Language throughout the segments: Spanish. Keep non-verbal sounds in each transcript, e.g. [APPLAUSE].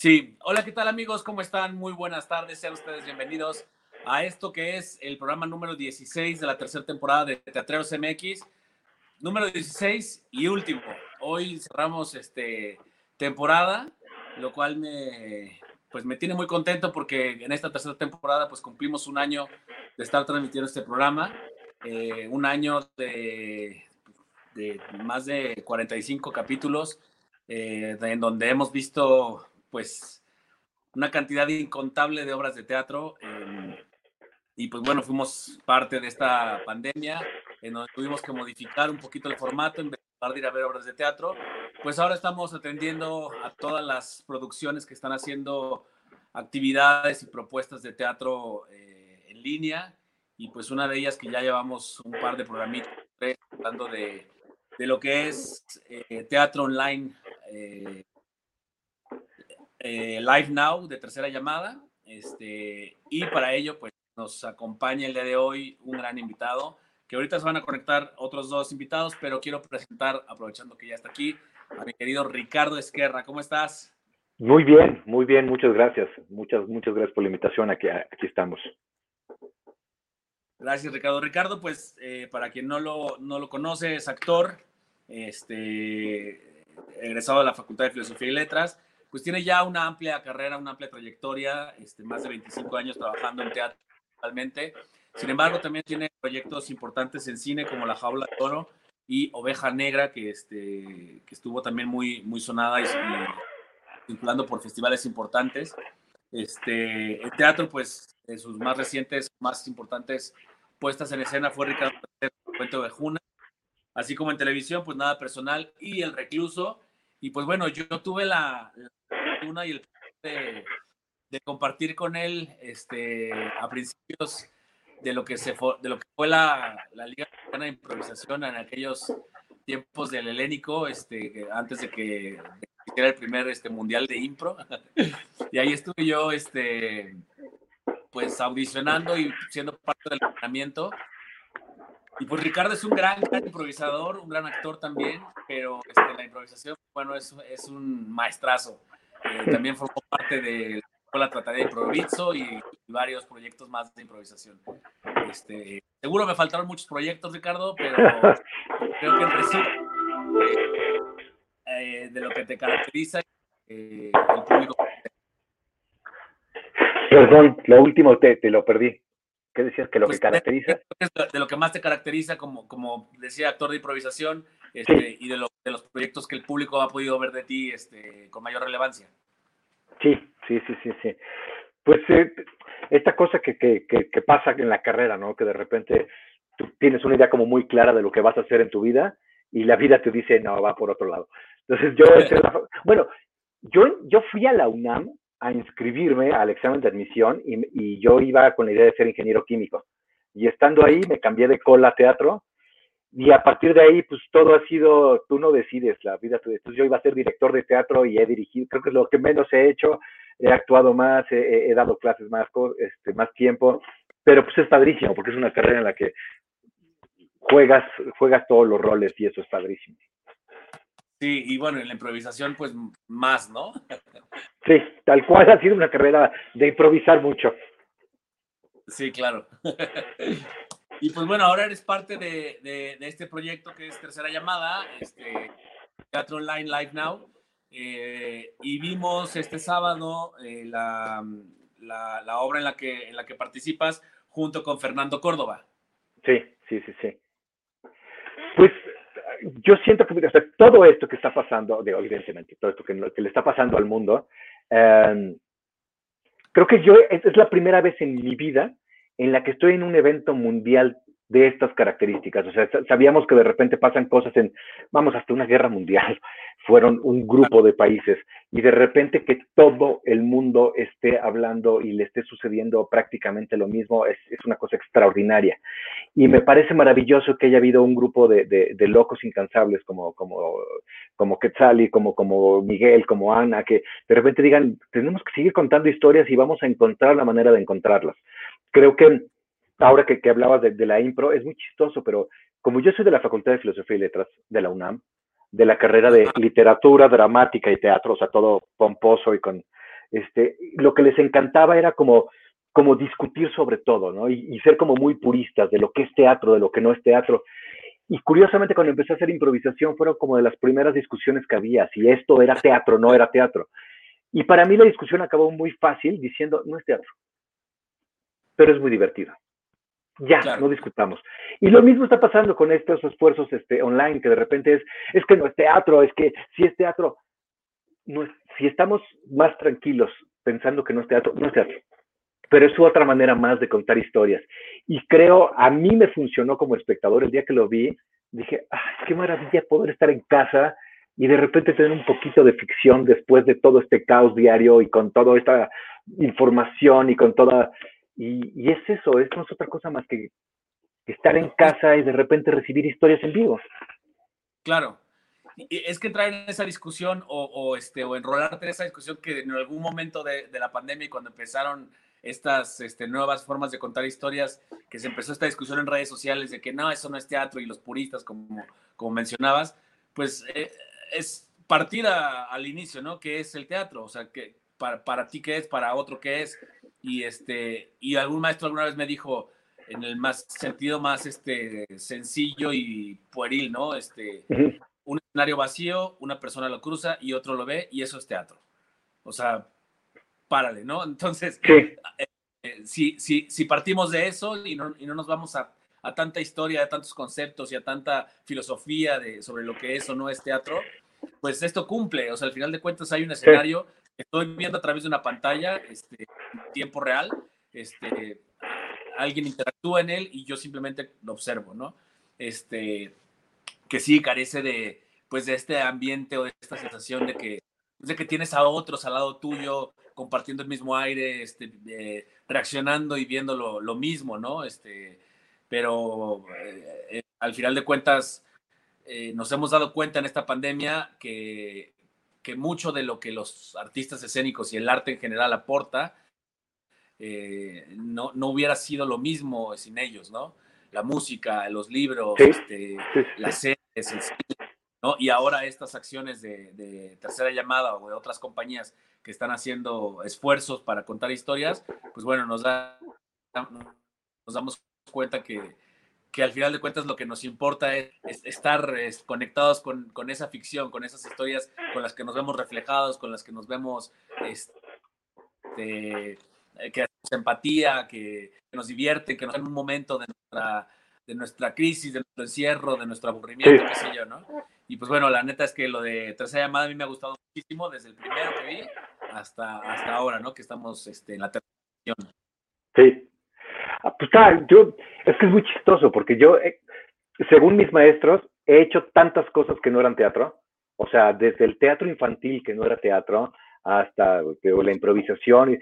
Sí, hola, ¿qué tal amigos? ¿Cómo están? Muy buenas tardes, sean ustedes bienvenidos a esto que es el programa número 16 de la tercera temporada de Teatreros MX, número 16 y último. Hoy cerramos este temporada, lo cual me pues me tiene muy contento porque en esta tercera temporada pues cumplimos un año de estar transmitiendo este programa, eh, un año de, de, más de 45 capítulos eh, en donde hemos visto pues una cantidad incontable de obras de teatro. Eh, y pues bueno, fuimos parte de esta pandemia, en donde tuvimos que modificar un poquito el formato en vez de ir a ver obras de teatro. Pues ahora estamos atendiendo a todas las producciones que están haciendo actividades y propuestas de teatro eh, en línea. Y pues una de ellas que ya llevamos un par de programitas hablando de, de lo que es eh, teatro online eh, eh, Live Now de tercera llamada. Este, y para ello, pues nos acompaña el día de hoy un gran invitado, que ahorita se van a conectar otros dos invitados, pero quiero presentar, aprovechando que ya está aquí, a mi querido Ricardo Esquerra. ¿Cómo estás? Muy bien, muy bien, muchas gracias. Muchas, muchas gracias por la invitación. Aquí, aquí estamos. Gracias, Ricardo. Ricardo, pues, eh, para quien no lo, no lo conoce, es actor, este, egresado de la Facultad de Filosofía y Letras, pues tiene ya una amplia carrera, una amplia trayectoria, este, más de 25 años trabajando en teatro actualmente. Sin embargo, también tiene proyectos importantes en cine como La Jaula de Oro y Oveja Negra, que, este, que estuvo también muy, muy sonada y, circulando por festivales importantes. Este, el teatro, pues, en sus más recientes, más importantes puestas en escena fue Ricardo Cuento de Juna, así como en televisión, pues nada personal y El Recluso. Y pues bueno, yo tuve la, una y el de, de, compartir con él este, a principios de lo que, se fue, de lo que fue la, la Liga Mexicana de Improvisación en aquellos tiempos del helénico, este, antes de que hiciera el primer este, mundial de impro. [LAUGHS] y ahí estuve yo este, pues audicionando y siendo parte del entrenamiento. Y pues Ricardo es un gran, gran, improvisador, un gran actor también, pero este, la improvisación, bueno, es, es un maestrazo. Eh, también formó parte de la Escuela de Improviso y, varios proyectos más de improvisación. Este, seguro me faltaron muchos proyectos, Ricardo, pero [LAUGHS] creo que en resumen eh, de lo que te caracteriza eh, el público. Perdón, lo último te, te lo perdí. ¿Qué decías? Que lo pues, que caracteriza. De, lo que más te caracteriza como, como decía, actor de improvisación este, y de, de, los proyectos que el público ha podido ver de ti este, con mayor relevancia. Sí, sí, sí, sí, sí. Pues eh, esta cosa que, que, que, pasa en la carrera, ¿no? Que de repente tú tienes una idea como muy clara de lo que vas a hacer en tu vida y la vida te dice, no, va por otro lado. Entonces yo, [LAUGHS] bueno, yo, yo fui a la UNAM a inscribirme al examen de admisión y, y, yo iba con la idea de ser ingeniero químico. Y estando ahí me cambié de cola a teatro y a partir de ahí, pues todo ha sido, tú no decides la vida. Entonces yo iba a ser director de teatro y he dirigido, creo que es lo que menos he hecho, he actuado más, he, he dado clases más, este, más tiempo, pero pues es padrísimo porque es una carrera en la que juegas, juegas todos los roles y eso es padrísimo. Sí, y bueno, en la improvisación, pues más, ¿no? [LAUGHS] sí, tal cual ha sido una carrera de improvisar mucho. Sí, claro. [LAUGHS] Y pues bueno, ahora eres parte de, de, este proyecto que es Tercera Llamada, este, Teatro Online Live Now. Eh, y vimos este sábado eh, la, la, la, obra en la, que, en la que participas junto con Fernando Córdoba. Sí, sí, sí, sí. Pues yo siento que todo esto que está pasando, digo, evidentemente, todo esto que, le está pasando al mundo, eh, creo que yo es, es la primera vez en mi vida en la que estoy en un evento mundial de estas características. O sea, sabíamos que de repente pasan cosas en, vamos, hasta una guerra mundial, [LAUGHS] fueron un grupo de países, y de repente que todo el mundo esté hablando y le esté sucediendo prácticamente lo mismo, es, es una cosa extraordinaria. Y me parece maravilloso que haya habido un grupo de, de, de locos incansables como, como, como Quetzali, como, como Miguel, como Ana, que de repente digan, tenemos que seguir contando historias y vamos a encontrar la manera de encontrarlas creo que ahora que, que hablabas de, de, la impro, es muy chistoso, pero como yo soy de la Facultad de Filosofía y Letras de la UNAM, de la carrera de literatura, dramática y teatro, o sea, todo pomposo y con, este, lo que les encantaba era como, como discutir sobre todo, ¿no? Y, y ser como muy puristas de lo que es teatro, de lo que no es teatro. Y curiosamente, cuando empecé a hacer improvisación, fueron como de las primeras discusiones que había, si esto era teatro o no era teatro. Y para mí la discusión acabó muy fácil diciendo, no es teatro, pero es muy divertido. Ya, Claro. no discutamos. Y lo mismo está pasando con estos esfuerzos este, online, que de repente es, es que no es teatro, es que si es teatro, no es- si estamos más tranquilos pensando que no es teatro, no es teatro. Pero es otra manera más de contar historias. Y creo, a mí me funcionó como espectador el día que lo vi, dije, ah, qué maravilla poder estar en casa y de repente tener un poquito de ficción después de todo este caos diario y con toda esta información y con toda... Y, y es eso, es no es otra cosa más que estar en casa y de repente recibir historias en vivo. Claro. Es que entrar en esa discusión o, o, este, o enrolarte en esa discusión que en algún momento de, la pandemia y cuando empezaron estas este, nuevas formas de contar historias, que se empezó esta discusión en redes sociales de que no, eso no es teatro y los puristas, como, como mencionabas, pues eh, es partir al inicio, ¿no? ¿Qué es el teatro? O sea, que para, para ti qué es, para otro qué es. Y, este, y algún maestro alguna vez me dijo, en el más sentido más este, sencillo y pueril, ¿no? Este, un escenario vacío, una persona lo cruza y otro lo ve y eso es teatro. O sea, párale, ¿no? Entonces, Sí, eh, si, si, si partimos de eso y no, y no nos vamos a, a tanta historia, a tantos conceptos y a tanta filosofía de, sobre lo que es o no es teatro, pues esto cumple. O sea, al final de cuentas hay un escenario estoy viendo a través de una pantalla este, en tiempo real. Este, alguien interactúa en él y yo simplemente lo observo, ¿no? Este, que sí carece de, pues, de este ambiente o de esta sensación de que, de que tienes a otros al lado tuyo compartiendo el mismo aire, este, eh, reaccionando y viendo lo, mismo, ¿no? Este, pero eh, eh, al final de cuentas nos hemos dado cuenta en esta pandemia que, que, mucho de lo que los artistas escénicos y el arte en general aporta eh, no, no, hubiera sido lo mismo sin ellos, ¿no? La música, los libros, sí, este, sí, las series, el cine, ¿no? Y ahora estas acciones de, de, tercera llamada o de otras compañías que están haciendo esfuerzos para contar historias, pues bueno, nos, da, nos damos cuenta que, que, al final de cuentas lo que nos importa es, es estar es, conectados con, esa ficción, con esas historias con las que nos vemos reflejados, con las que nos vemos este, que hacemos empatía, que, nos divierten, que nos dan un momento de nuestra, de crisis, de nuestro encierro, de nuestro aburrimiento, qué sé yo, ¿no? Y pues bueno, la neta es que lo de tercera llamada a mí me ha gustado muchísimo desde el primero que vi hasta, hasta ahora, ¿no? Que estamos este, en la tercera Sí. Ah, pues ah, yo, es que es muy chistoso porque yo, eh, según mis maestros, he hecho tantas cosas que no eran teatro. O sea, desde el teatro infantil, que no era teatro, hasta digo, la improvisación. Y,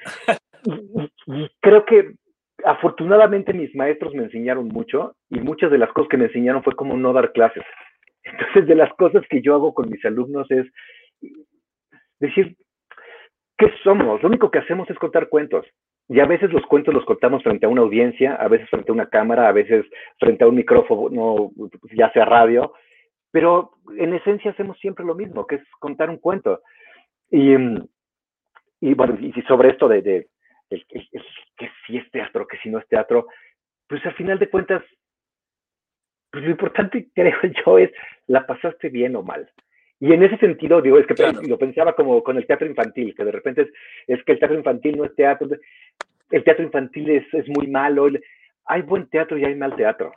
creo que afortunadamente mis maestros me enseñaron mucho y muchas de las cosas que me enseñaron fue como no dar clases. Entonces, de las cosas que yo hago con mis alumnos es decir, ¿qué somos? Lo único que hacemos es contar cuentos. Y a veces los cuentos los contamos frente a una audiencia, a veces frente a una cámara, a veces frente a un micrófono, ya sea radio, pero en esencia hacemos siempre lo mismo, que es contar un cuento. Y, y bueno, y sobre esto de, de el, que si es teatro, que si no es teatro, pues al final de cuentas, pues lo importante [LAUGHS] creo yo es, ¿la pasaste bien o mal? Y en ese sentido, digo, es que claro. lo pensaba como con el teatro infantil, que de repente es, es, que el teatro infantil no es teatro, el teatro infantil es, es muy malo, hay buen teatro y hay mal teatro,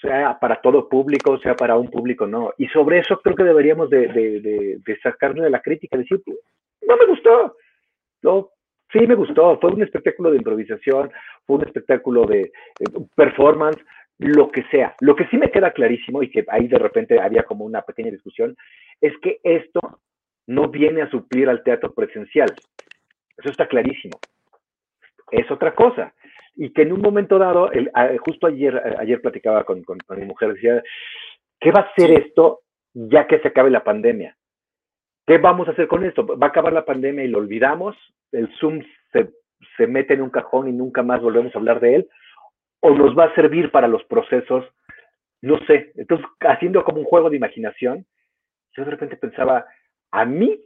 sea para todo público, sea para un público no. Y sobre eso creo que deberíamos de, de, de, de sacarle de la crítica, decir, no me gustó, no, sí me gustó, fue un espectáculo de improvisación, fue un espectáculo de, de performance, lo que sea. Lo que sí me queda clarísimo y que ahí de repente había como una pequeña discusión, es que esto no viene a suplir al teatro presencial. Eso está clarísimo. Es otra cosa. Y que en un momento dado, el, justo ayer, ayer platicaba con, con, con mi mujer, decía, ¿qué va a hacer esto ya que se acabe la pandemia? ¿Qué vamos a hacer con esto? ¿Va a acabar la pandemia y lo olvidamos? ¿El Zoom se, se mete en un cajón y nunca más volvemos a hablar de él? O nos va a servir para los procesos, no sé. Entonces, haciendo como un juego de imaginación, yo de repente pensaba, a mí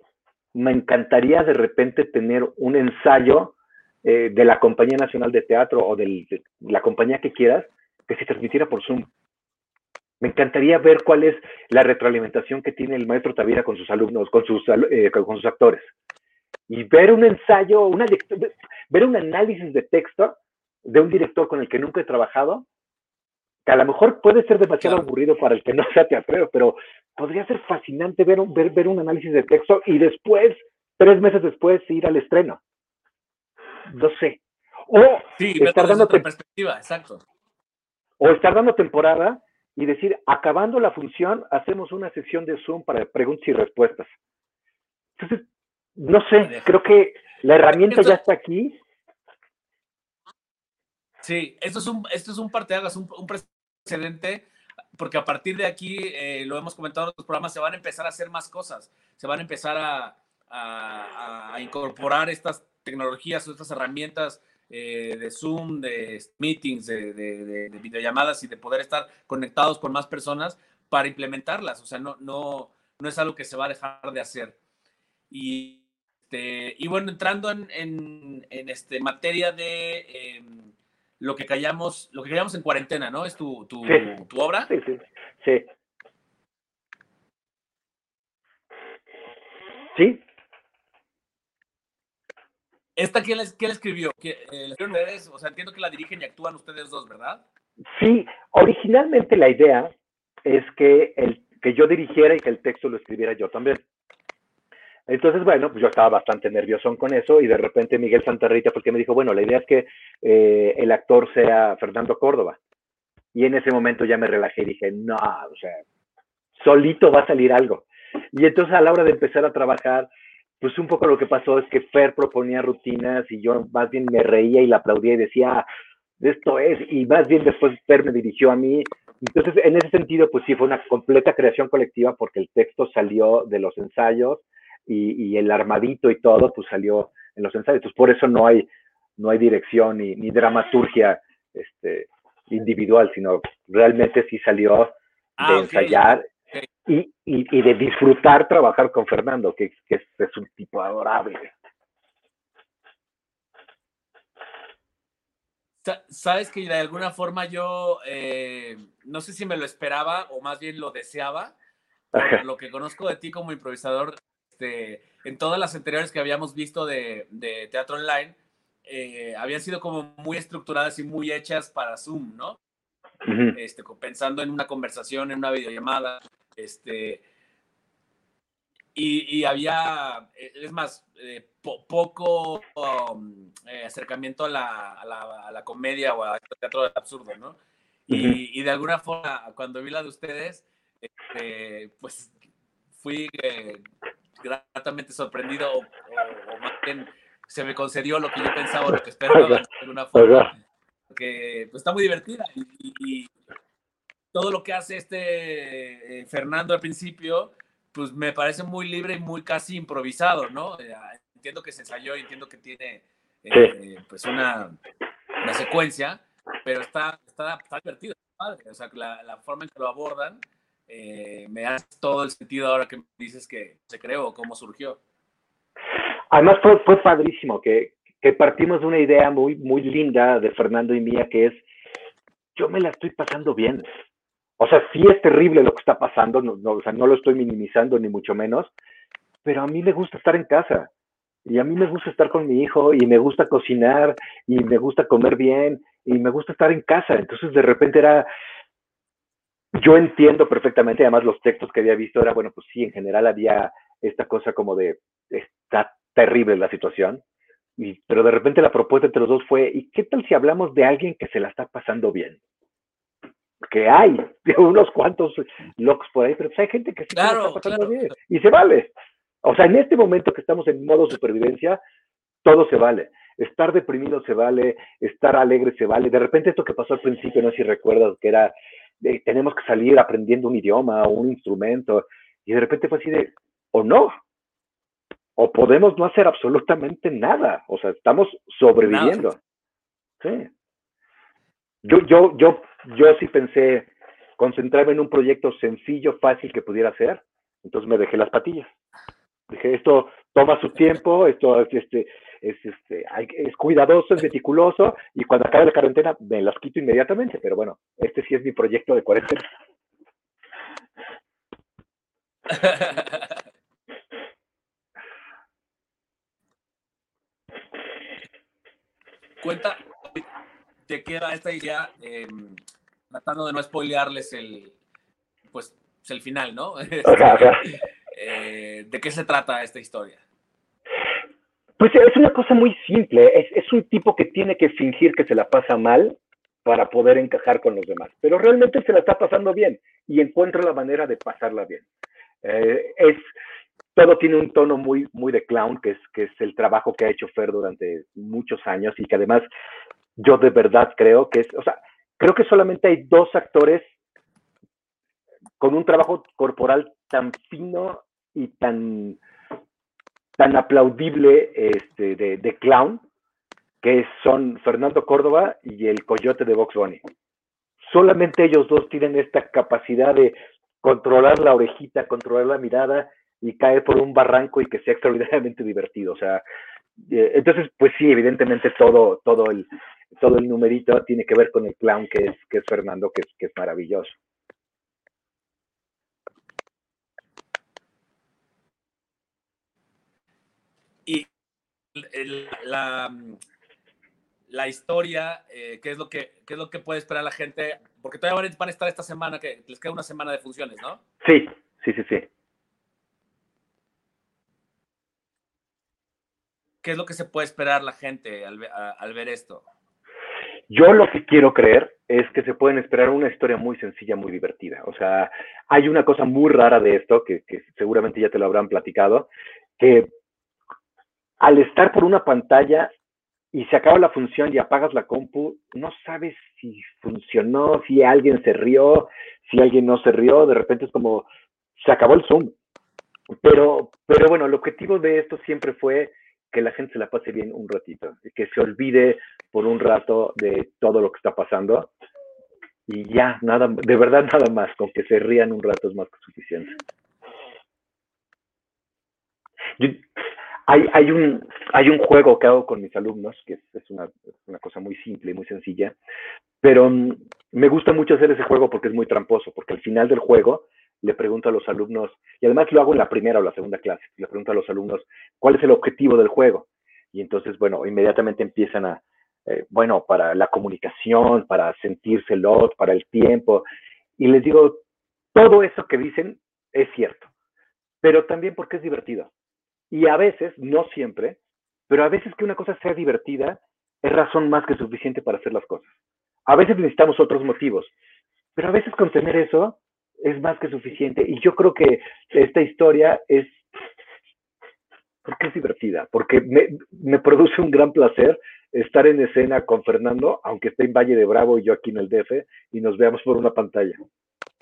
me encantaría de repente tener un ensayo eh, de la Compañía Nacional de Teatro o de la compañía que quieras que se transmitiera por Zoom. Me encantaría ver cuál es la retroalimentación que tiene el maestro Tavira con sus alumnos, con sus, eh, con sus actores. Y ver un ensayo, una, ver un análisis de texto de un director con el que nunca he trabajado, que a lo mejor puede ser demasiado aburrido para el que no [LAUGHS] sea teatrero, pero podría ser fascinante ver un, ver, ver un análisis de texto y después, tres meses después, ir al estreno. No sé. O estar dando perspectiva, exacto. O estar dando temporada y decir, acabando la función, hacemos una sesión de Zoom para preguntas y respuestas. Entonces, no sé, creo que la herramienta ya está aquí. Sí, esto es un, esto es un parteagas, un, un precedente, porque a partir de aquí, eh, lo hemos comentado en otros programas, se van a empezar a hacer más cosas, se van a empezar a, a, a incorporar estas tecnologías o estas herramientas eh, de Zoom, de meetings, de, videollamadas y de poder estar conectados con más personas para implementarlas. O sea, no, no, no es algo que se va a dejar de hacer. Y, este, y bueno, entrando en, en, este, materia de em, lo que callamos, lo que callamos en cuarentena, ¿no? ¿Es tu, tu, tu obra? Sí, sí, sí. Sí, ¿Esta quién, quién escribió? Eh, o sea, entiendo que la dirigen y actúan ustedes dos, ¿verdad? Sí, originalmente la idea es que, el, que yo dirigiera y que el texto lo escribiera yo también. Entonces, bueno, pues yo estaba bastante nervioso con eso y de repente Miguel Santarrita porque me dijo, bueno, la idea es que eh, el actor sea Fernando Córdoba. Y en ese momento ya me relajé y dije, no, o sea, solito va a salir algo. Y entonces a la hora de empezar a trabajar, pues un poco lo que pasó es que Fer proponía rutinas y yo más bien me reía y la aplaudía y decía, esto es, y más bien después Fer me dirigió a mí. Entonces, en ese sentido, pues sí, fue una completa creación colectiva porque el texto salió de los ensayos y, el armadito y todo, pues salió en los ensayos. Entonces, por eso no hay, no hay dirección ni, ni dramaturgia este, individual, sino realmente sí salió de ah, ensayar y, y, de disfrutar trabajar con Fernando, que, que es, un tipo adorable. Sabes que de alguna forma yo eh, no sé si me lo esperaba o más bien lo deseaba, por lo que conozco de ti como improvisador, este, en todas las anteriores que habíamos visto de, de teatro online, eh, habían sido como muy estructuradas y muy hechas para Zoom, ¿no? este, pensando en una conversación, en una videollamada, este, y, había, eh, es más, eh, poco um, eh, acercamiento a la, a, la, comedia o al teatro del absurdo, ¿no? y, de alguna forma, cuando vi la de ustedes, este, pues fui gratamente sorprendido o, más bien se me concedió lo que yo pensaba, lo que esperaba de alguna forma. Que pues, está muy divertida y, todo lo que hace este eh, Fernando al principio, pues me parece muy libre y muy casi improvisado, ¿no? Eh, entiendo que se ensayó y entiendo que tiene eh, pues una, una, secuencia, pero está, está, divertido, O sea, la, la, forma en que lo abordan me hace todo el sentido ahora que dices que se creó, cómo surgió. Además fue, fue padrísimo que, que partimos de una idea muy, muy linda de Fernando y mía, que es, yo me la estoy pasando bien. O sea, sí es terrible lo que está pasando, no, o sea, no lo estoy minimizando ni mucho menos, pero a mí me gusta estar en casa y a mí me gusta estar con mi hijo y me gusta cocinar y me gusta comer bien y me gusta estar en casa. Entonces de repente era, yo entiendo perfectamente, además los textos que había visto era, bueno, pues sí, en general había esta cosa como de, está terrible la situación, y, pero de repente la propuesta entre los dos fue, ¿y qué tal si hablamos de alguien que se la está pasando bien? que hay [LAUGHS] unos cuantos locos por ahí, pero pues hay gente que sí está pasando bien y se vale. O sea, en este momento que estamos en modo supervivencia, todo se vale. Estar deprimido se vale, estar alegre se vale. De repente esto que pasó al principio, no sé si recuerdas, que era, tenemos que salir aprendiendo un idioma o un instrumento, y de repente fue así de, o no, o podemos no hacer absolutamente nada. O sea, estamos sobreviviendo. Sí. Yo, yo, yo, yo sí pensé concentrarme en un proyecto sencillo, fácil que pudiera hacer, entonces me dejé las patillas. Dije, esto, toma su tiempo, esto es, este, es, este, es cuidadoso, es meticuloso, y cuando acabe la cuarentena me las quito inmediatamente, pero bueno, este sí es mi proyecto de cuarentena. Cuenta, te queda esta idea, em, tratando de no spoilearles el, pues, el final, ¿no? [LAUGHS] Eh, ¿De qué se trata esta historia? Pues es una cosa muy simple. Es, es, un tipo que tiene que fingir que se la pasa mal para poder encajar con los demás. Pero realmente se la está pasando bien y encuentra la manera de pasarla bien. Eh, es, todo tiene un tono muy, muy de clown, que es, que es el trabajo que ha hecho Fer durante muchos años y que además yo de verdad creo que es, o sea, creo que solamente hay dos actores con un trabajo corporal tan fino y tan, tan aplaudible este, de, clown, que son Fernando Córdoba y el coyote de Box Bunny. Solamente ellos dos tienen esta capacidad de controlar la orejita, controlar la mirada y caer por un barranco y que sea extraordinariamente divertido. O sea, eh, entonces, pues sí, evidentemente todo, todo el, todo el numerito tiene que ver con el clown que es, que es Fernando, que es, que es maravilloso. Y la, la historia, eh, ¿qué, es lo que, ¿qué es lo que puede esperar la gente? Porque todavía van a estar esta semana, que les queda una semana de funciones, ¿no? Sí, sí, sí, sí. ¿Qué es lo que se puede esperar la gente al, al ver esto? Yo lo que quiero creer es que se pueden esperar una historia muy sencilla, muy divertida. O sea, hay una cosa muy rara de esto, que, que seguramente ya te lo habrán platicado, que al estar por una pantalla y se acaba la función y apagas la compu, no sabes si funcionó, si alguien se rió, si alguien no se rió, de repente es como, se acabó el Zoom. Pero, pero bueno, el objetivo de esto siempre fue que la gente se la pase bien un ratito, que se olvide por un rato de todo lo que está pasando y ya, nada, de verdad nada más, con que se rían un rato es más que suficiente. Yo, hay, hay, un, hay un juego que hago con mis alumnos, que es, una, una, cosa muy simple y muy sencilla, pero um, me gusta mucho hacer ese juego porque es muy tramposo, porque al final del juego le pregunto a los alumnos, y además lo hago en la primera o la segunda clase, le pregunto a los alumnos cuál es el objetivo del juego. Y entonces, bueno, inmediatamente empiezan a, eh, bueno, para la comunicación, para sentirse lot, para el tiempo, y les digo, todo eso que dicen es cierto, pero también porque es divertido y a veces, no siempre, pero a veces que una cosa sea divertida es razón más que suficiente para hacer las cosas. A veces necesitamos otros motivos, pero a veces con tener eso es más que suficiente. Y yo creo que esta historia es porque es divertida, porque me, me, produce un gran placer estar en escena con Fernando, aunque esté en Valle de Bravo y yo aquí en el DF, y nos veamos por una pantalla.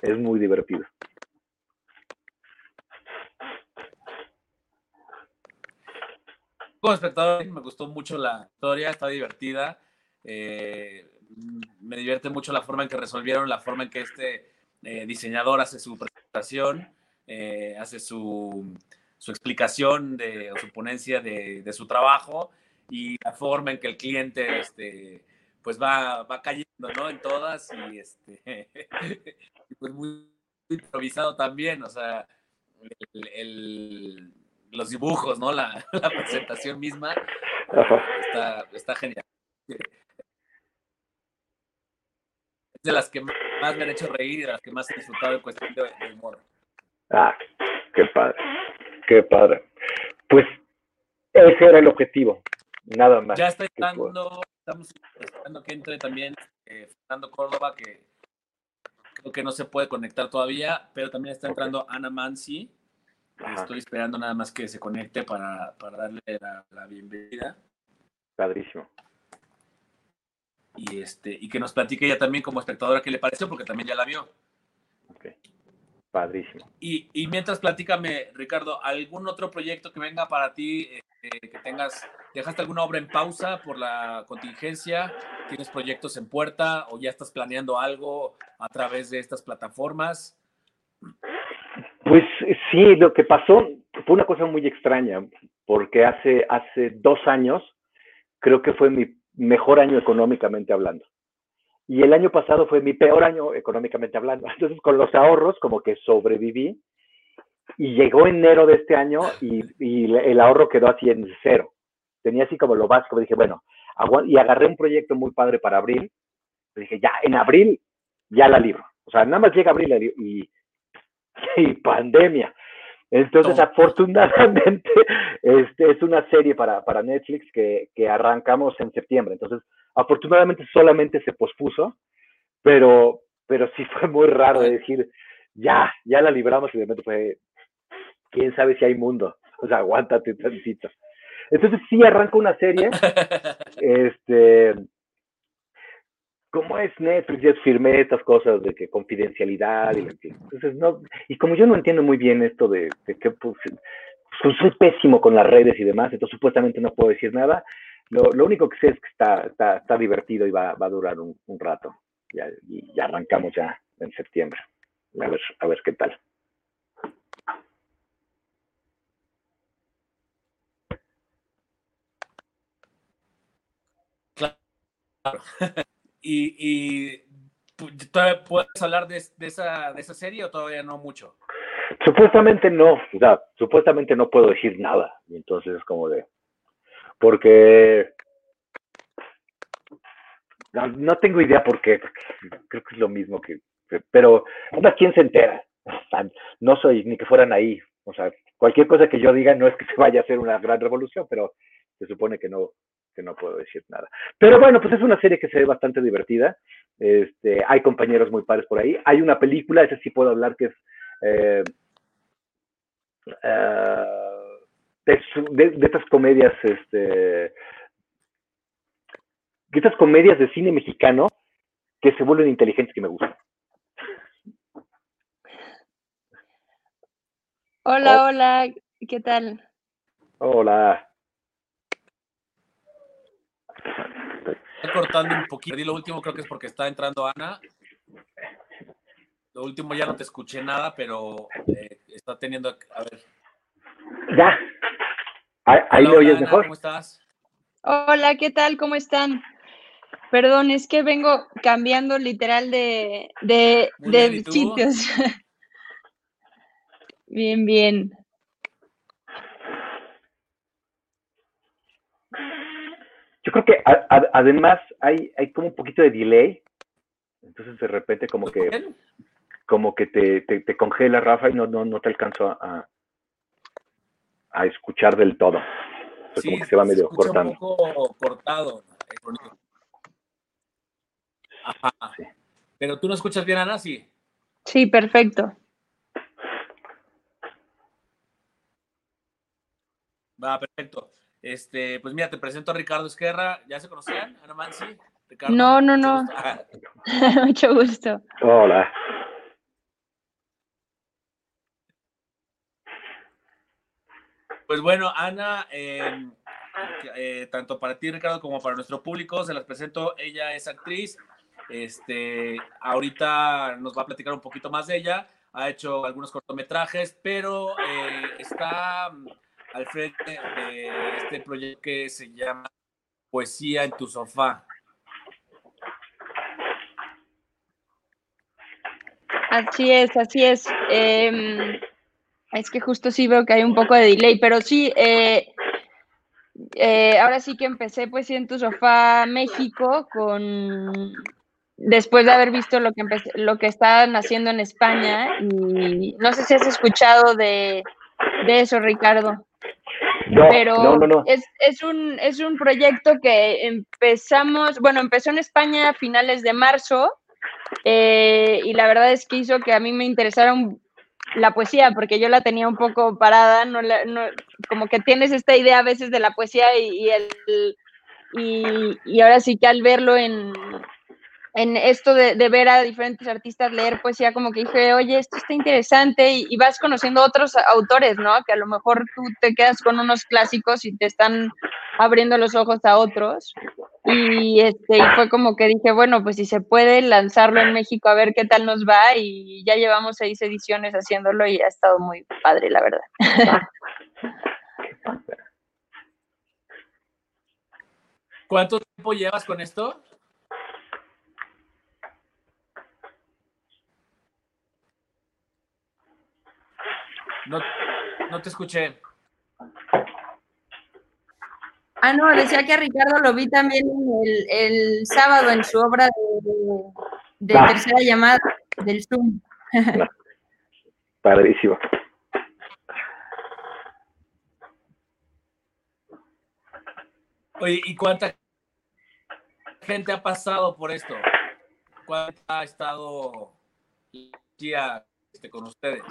Es muy divertido. Como espectador me gustó mucho la historia, está divertida. Eh, me divierte mucho la forma en que resolvieron, la forma en que este eh, diseñador hace su presentación, eh, hace su, su, explicación de, o su ponencia de, de, su trabajo y la forma en que el cliente este, pues va, va cayendo ¿no? en todas y, este, [LAUGHS] pues muy improvisado también, o sea, el, el los dibujos, ¿no? La, [LAUGHS] la presentación misma está, está, genial. Es de las que más me han hecho reír y de las que más he disfrutado en cuestión de, de humor. Ah, qué padre, qué padre. Pues ese era el objetivo, nada más. Ya está entrando, estamos esperando que entre también eh, Fernando Córdoba, que creo que no se puede conectar todavía, pero también está entrando Ana Mansi, Ajá. Estoy esperando nada más que se conecte para, para darle la, la, bienvenida. Padrísimo. Y, este, y que nos platique ella también como espectadora qué le pareció, porque también ya la vio. Ok. Padrísimo. Y, y mientras platícame, Ricardo, ¿algún otro proyecto que venga para ti, eh, que tengas, dejaste alguna obra en pausa por la contingencia? ¿Tienes proyectos en puerta o ya estás planeando algo a través de estas plataformas? Pues sí, lo que pasó fue una cosa muy extraña. porque hace, hace dos años creo que fue mi mejor año económicamente hablando. Y el año pasado fue mi peor año económicamente hablando. [LAUGHS] Entonces, con los ahorros, como que sobreviví. Y llegó enero de este año y, y el ahorro quedó así en cero. Tenía así como lo básico. Dije, bueno, y agarré un proyecto muy padre para abril. Dije, ya, en abril ya la libro. O sea, nada más llega abril y, [LAUGHS] y pandemia. Entonces, afortunadamente, [LAUGHS] este es una serie para, para Netflix que, que, arrancamos en septiembre. Entonces, afortunadamente solamente se pospuso, pero, pero sí fue muy raro de decir, ya, ya la libramos y de repente fue, quién sabe si hay mundo. [LAUGHS] O sea, aguántate tantito. Entonces sí arranca una serie, este, como es Netflix, ya firmé estas cosas de que confidencialidad y entonces no, y como yo no entiendo muy bien esto de, que pues, pues, soy pésimo con las redes y demás, entonces supuestamente no puedo decir nada, lo, lo único que sé es que está, está, está divertido y va, va a durar un, un rato, ya, y ya arrancamos ya en septiembre, a ver, a ver qué tal. [LAUGHS] y, y ¿todavía puedes hablar de, esa, de esa serie o todavía no mucho? Supuestamente no, supuestamente no puedo decir nada. Entonces es como de. Porque. No, no tengo idea por qué. Creo que es lo mismo que. Pero, ¿a quién se entera? No soy ni que fueran ahí. O sea, cualquier cosa que yo diga no es que se vaya a hacer una gran revolución, pero se supone que no, que no puedo decir nada. Pero bueno, pues es una serie que se ve bastante divertida. Este, hay compañeros muy pares por ahí. Hay una película, esa sí puedo hablar, que es eh, uh, de, de, de, estas comedias, este, de estas comedias de cine mexicano que se vuelven inteligentes que me gustan. Hola, oh. hola, ¿qué tal? Hola. Estoy cortando un poquito. Y lo último creo que es porque está entrando Ana. Lo último ya no te escuché nada, pero eh, está teniendo. A ver. Ya. Ahí, ahí Hola, lo oyes Ana, mejor. ¿Cómo estás? Hola, ¿qué tal? ¿Cómo están? Perdón, es que vengo cambiando literal de, de, [LAUGHS] bien, bien, bien. Yo creo que a- a- además hay, hay como un poquito de delay. Entonces de repente como que como que te, te, te congela, Rafa, y no, no, no te alcanzo a, a escuchar del todo. Entonces, Sí, como que se va medio cortando. un poco cortado. Ajá. Sí. Pero tú no escuchas bien, Ana, sí. Sí, perfecto. Va, perfecto. Este, pues mira, te presento a Ricardo Esquerra. ¿Ya se conocían? Ana Mansi, Ricardo. No, no, no. Ah, [LAUGHS] Mucho gusto. Hola. Pues bueno, Ana, eh, eh, tanto para ti, Ricardo, como para nuestro público, se las presento. Ella es actriz. Este, ahorita nos va a platicar un poquito más de ella. Ha hecho algunos cortometrajes, pero eh, está al frente de este proyecto que se llama Poesía en tu sofá. Así es, así es. Em, es que justo sí veo que hay un poco de delay, pero sí, eh, eh, ahora sí que empecé sí en tu sofá México con después de haber visto lo que empecé- lo que están haciendo en España y no sé si has escuchado de, de eso, Ricardo. No, pero no, no, no. Es, es, un, es un proyecto que empezamos, bueno, empezó en España a finales de marzo eh, y la verdad es que hizo que a mí me interesara un- la poesía, porque yo la tenía un poco parada, no la- no- como que tienes esta idea a veces de la poesía y, y el, y, y ahora sí que al verlo en, en esto de, ver a diferentes artistas leer poesía, como que dije, oye, esto está interesante y, y vas conociendo otros autores, ¿no? Que a lo mejor tú te quedas con unos clásicos y te están abriendo los ojos a otros. Y, este, y fue como que dije, bueno, pues si se puede lanzarlo en México a ver qué tal nos va y ya llevamos seis ediciones haciéndolo y ha estado muy padre, la verdad. [LAUGHS] ¿Cuánto tiempo llevas con esto? No, no te escuché. Ah, no, decía que a Ricardo lo vi también el, el sábado en su obra de, de ah. tercera llamada del Zoom. [LAUGHS] Padrísimo. Oye, ¿y cuánta gente ha pasado por esto? ¿Cuánta ha estado este, con ustedes?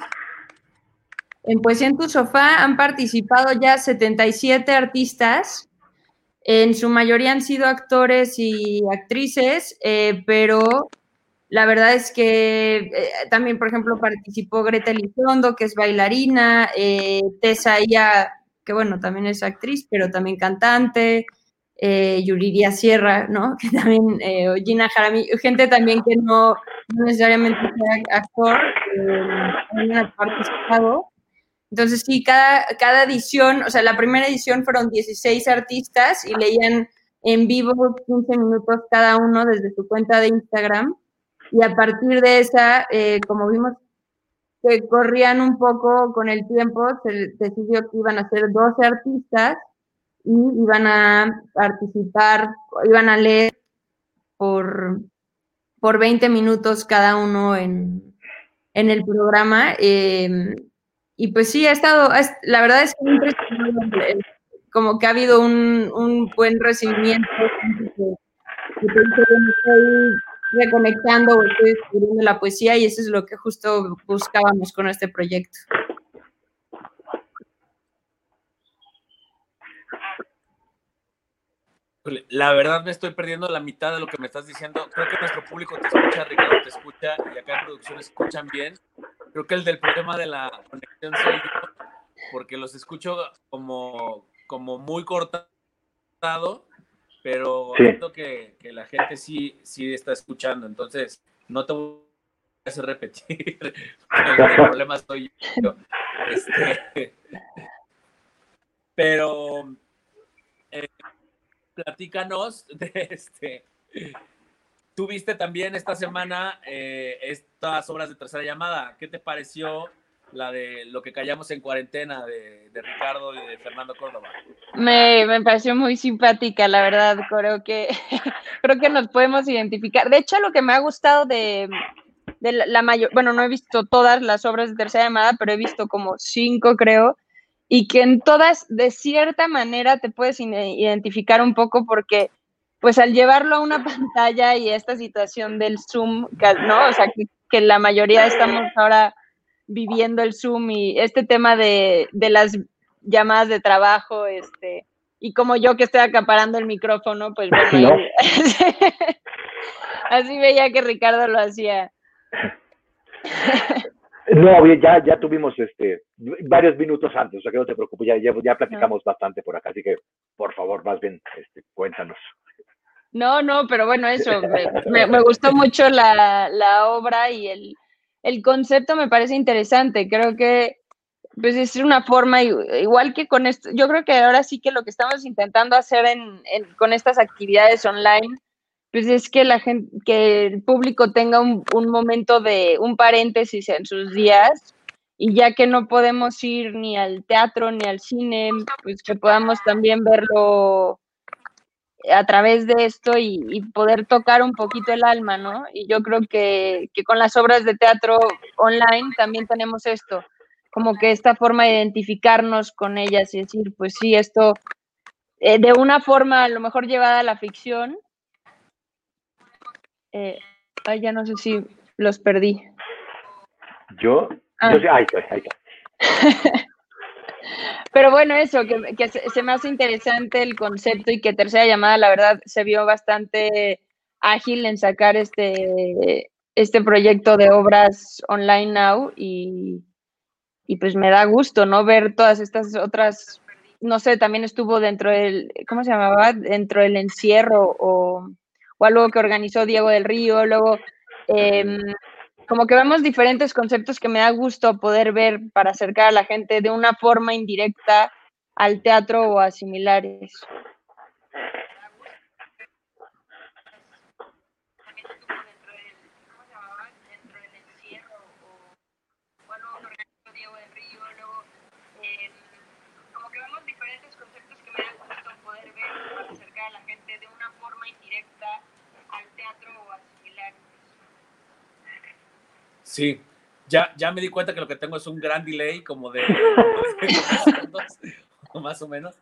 En Poesía en tu Sofá han participado ya 77 artistas. En su mayoría han sido actores y actrices, eh, pero la verdad es que eh, también, por ejemplo, participó Greta Elizondo, que es bailarina, eh, Tessa Ia, que bueno, también es actriz, pero también cantante, eh, Sierra, ¿no? [LAUGHS] Que también, eh, Gina Jarami, gente también que no, necesariamente sea actor, también ha participado. Entonces, sí, cada, cada edición, o sea, la primera edición fueron 16 artistas y leían en vivo 15 minutos cada uno desde su cuenta de Instagram y a partir de esa, eh, como vimos que corrían un poco con el tiempo, se decidió que iban a ser 12 artistas y iban a participar, iban a leer por, por 20 minutos cada uno en, en el programa. Em, y pues sí, ha estado, la verdad es que como que ha habido un, un buen recibimiento. Que, reconectando o estoy descubriendo la poesía y eso es lo que justo buscábamos con este proyecto. La verdad me estoy perdiendo la mitad de lo que me estás diciendo. Creo que nuestro público te escucha, Ricardo te escucha y acá en producción escuchan bien. Creo que el del problema de la conexión soy yo, porque los escucho como, como muy cortado pero siento que, que, la gente sí, sí está escuchando, entonces no te voy a hacer repetir, [LAUGHS] el problema soy yo. Este, [LAUGHS] pero eh, platícanos de este. Tú viste también esta semana eh, estas obras de tercera llamada. ¿Qué te pareció la de lo que callamos en cuarentena de, Ricardo y de Fernando Córdoba. Me, pareció muy simpática, la verdad. Creo que, [LAUGHS] creo que nos podemos identificar. De hecho, lo que me ha gustado de, la, mayor, bueno, no he visto todas las obras de tercera llamada, pero he visto como cinco, creo, y que en todas, de cierta manera, te puedes identificar un poco porque pues al llevarlo a una [LAUGHS] pantalla y esta situación del Zoom, ¿no? O sea, que, que la mayoría estamos ahora viviendo el Zoom y este tema de, las llamadas de trabajo, este, y como yo que estoy acaparando el micrófono, pues bueno, [LAUGHS] así veía que Ricardo lo hacía. No, ya, ya tuvimos este varios minutos antes, o sea que no te preocupes, ya, ya, platicamos bastante por acá, así que por favor, más bien, este, cuéntanos. No, no, pero bueno, eso, me, gustó mucho la, obra y el, el concepto me parece interesante. Creo que pues es una forma, igual que con esto, yo creo que ahora sí que lo que estamos intentando hacer en, con estas actividades online, pues es que la gente, que el público tenga un, un, momento de un paréntesis en sus días y ya que no podemos ir ni al teatro ni al cine, pues que podamos también verlo a través de esto y, poder tocar un poquito el alma, ¿no? Y yo creo que, con las obras de teatro online también tenemos esto, como que esta forma de identificarnos con ellas y decir, pues sí, esto eh, de una forma a lo mejor llevada a la ficción. Eh, ay, ya no sé si los perdí. Yo, ah. yo ahí estoy, ahí estoy. Pero bueno, eso, que, se, me hace interesante el concepto y que Tercera Llamada, la verdad, se vio bastante ágil en sacar este, este proyecto de obras online now y, pues me da gusto, ¿no? Ver todas estas otras, no sé, también estuvo dentro del, ¿cómo se llamaba? Dentro del encierro o, o algo que organizó Diego del Río, luego... Eh, como que vemos diferentes conceptos que me da gusto poder ver para acercar a la gente de una forma indirecta al teatro o a similares. Sí, ya, ya me di cuenta que lo que tengo es un gran delay, como de, [LAUGHS] segundos, más o menos.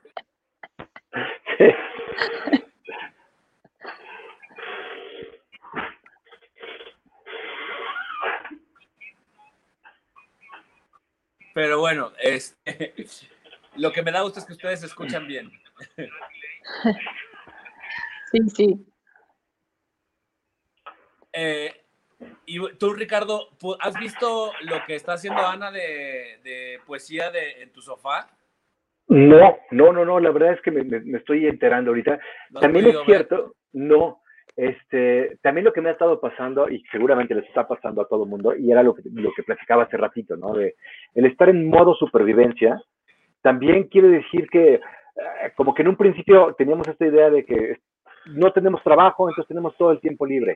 Pero bueno, este, [LAUGHS] lo que me da gusto es que ustedes escuchan bien. Sí, sí. Eh, y tú, Ricardo, ¿has visto lo que está haciendo Ana de, poesía de, en tu sofá? No, no, no, no, la verdad es que me, estoy enterando ahorita. también es cierto, no, este, también lo que me ha estado pasando, y seguramente les está pasando a todo el mundo, y era lo que, lo que platicaba hace ratito, ¿no? De el estar en modo supervivencia, también quiere decir que, eh, como que en un principio teníamos esta idea de que no tenemos trabajo, entonces tenemos todo el tiempo libre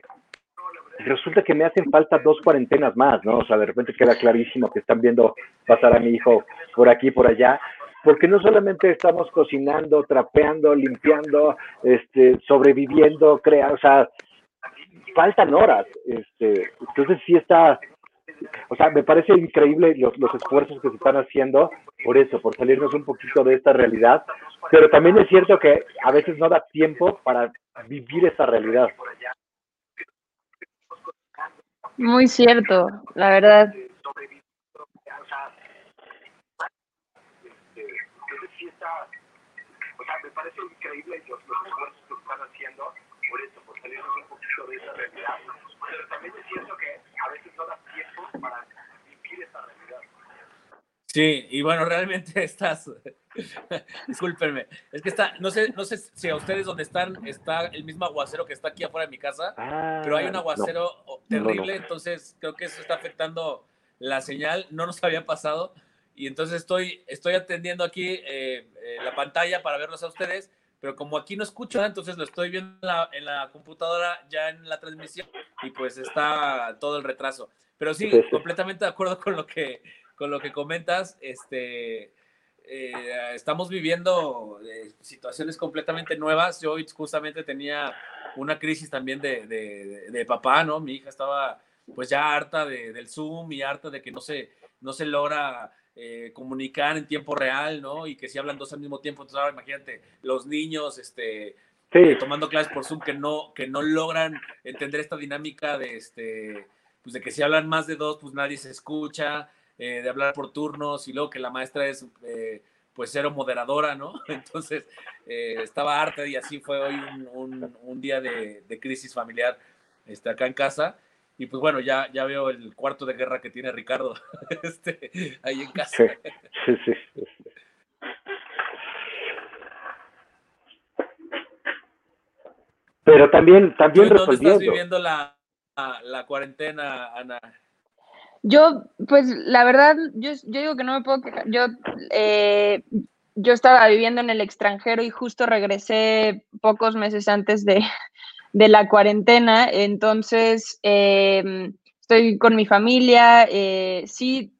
resulta que me hacen falta dos cuarentenas más, ¿no? O sea, de repente queda clarísimo que están viendo pasar a mi hijo por aquí, por allá, porque no solamente estamos cocinando, trapeando, limpiando, este, sobreviviendo, crea, o sea, faltan horas, este, entonces sí está, o sea, me parece increíble los, los esfuerzos que se están haciendo por eso, por salirnos un poquito de esta realidad, pero también es cierto que a veces no da tiempo para vivir esa realidad. Muy cierto, la verdad. O sea, me parece increíble los, los esfuerzos que están haciendo por eso, por salirnos un poquito de esa realidad. Pero también es cierto que a veces no da tiempo para vivir esa realidad. Sí, y bueno, realmente [LAUGHS] estás, discúlpenme, es que está, no sé, no sé si a ustedes donde están está el mismo aguacero que está aquí afuera de mi casa, pero hay un ah, aguacero terrible, entonces creo que eso está afectando la señal, no nos había pasado, y entonces estoy, estoy atendiendo aquí eh, eh, la pantalla para verlos a ustedes, pero como aquí no escucho, entonces lo estoy viendo en la, en la, computadora ya en la transmisión y pues está todo el retraso. Pero sí, completamente de acuerdo con lo que, con lo que comentas, este, eh, estamos viviendo eh, situaciones completamente nuevas. Yo justamente tenía una crisis también de, de, papá, ¿no? Mi hija estaba pues ya harta del Zoom y harta de que no se, no se logra eh, comunicar en tiempo real, ¿no? Y que si hablan dos al mismo tiempo, entonces ahora imagínate, los niños, este, tomando clases por Zoom que no, que no logran entender esta dinámica de, este, pues de que si hablan más de dos, pues nadie se escucha, eh, de hablar por turnos y luego que la maestra es eh, pues cero moderadora, ¿no? [LAUGHS] Entonces eh, estaba harta y así fue hoy un, día de, crisis familiar este, acá en casa. Y pues bueno, ya, ya veo el cuarto de guerra que tiene Ricardo [LAUGHS] este, ahí en casa. Sí, sí, sí. Pero también, también ¿Dónde estás viviendo la, la cuarentena, Ana? Yo, pues la verdad, yo, yo digo que no me puedo quejar. Yo, eh, yo estaba viviendo en el extranjero y justo regresé pocos meses antes de, [LAUGHS] la cuarentena, entonces em, estoy con mi familia. Eh, sí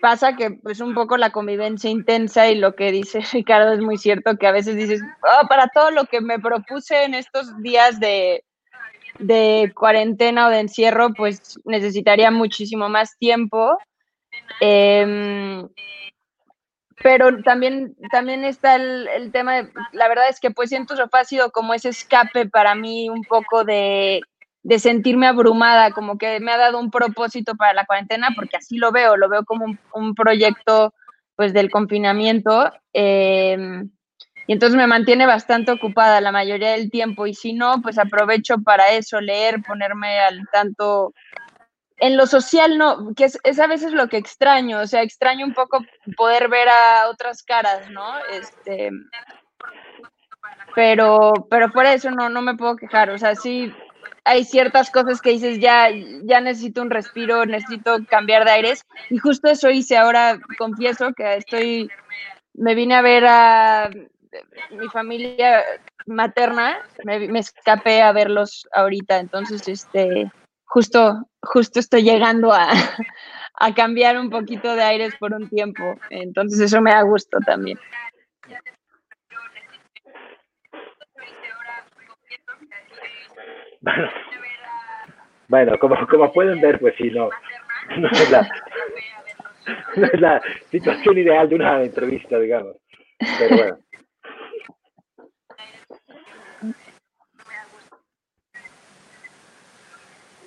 pasa que pues un poco la convivencia intensa y lo que dice [LAUGHS] Ricardo es muy cierto, que a veces dices, oh, para todo lo que me propuse en estos días de de cuarentena o de encierro, pues necesitaría muchísimo más tiempo. Em, pero también, también está el, tema de, la verdad es que pues siento sofá ha sido como ese escape para mí un poco de, sentirme abrumada, como que me ha dado un propósito para la cuarentena, porque así lo veo, lo veo como un, proyecto pues del confinamiento. Em, y entonces me mantiene bastante ocupada la mayoría del tiempo. Y si no, pues aprovecho para eso, leer, ponerme al tanto. En lo social no, que es, a veces lo que extraño, o sea, extraño un poco poder ver a otras caras, ¿no? Este, pero, pero de eso no, no me puedo quejar, o sea, sí hay ciertas cosas que dices, ya, ya necesito un respiro, necesito cambiar de aires, y justo eso hice, ahora confieso que estoy, me vine a ver a mi familia materna, me, escapé a verlos ahorita, entonces este justo, justo estoy llegando a, a cambiar un poquito de aires por un tiempo, entonces eso me da gusto también. Bueno, como, como pueden ver, pues sí, no, no es la, no es la situación ideal de una entrevista, digamos. Pero bueno.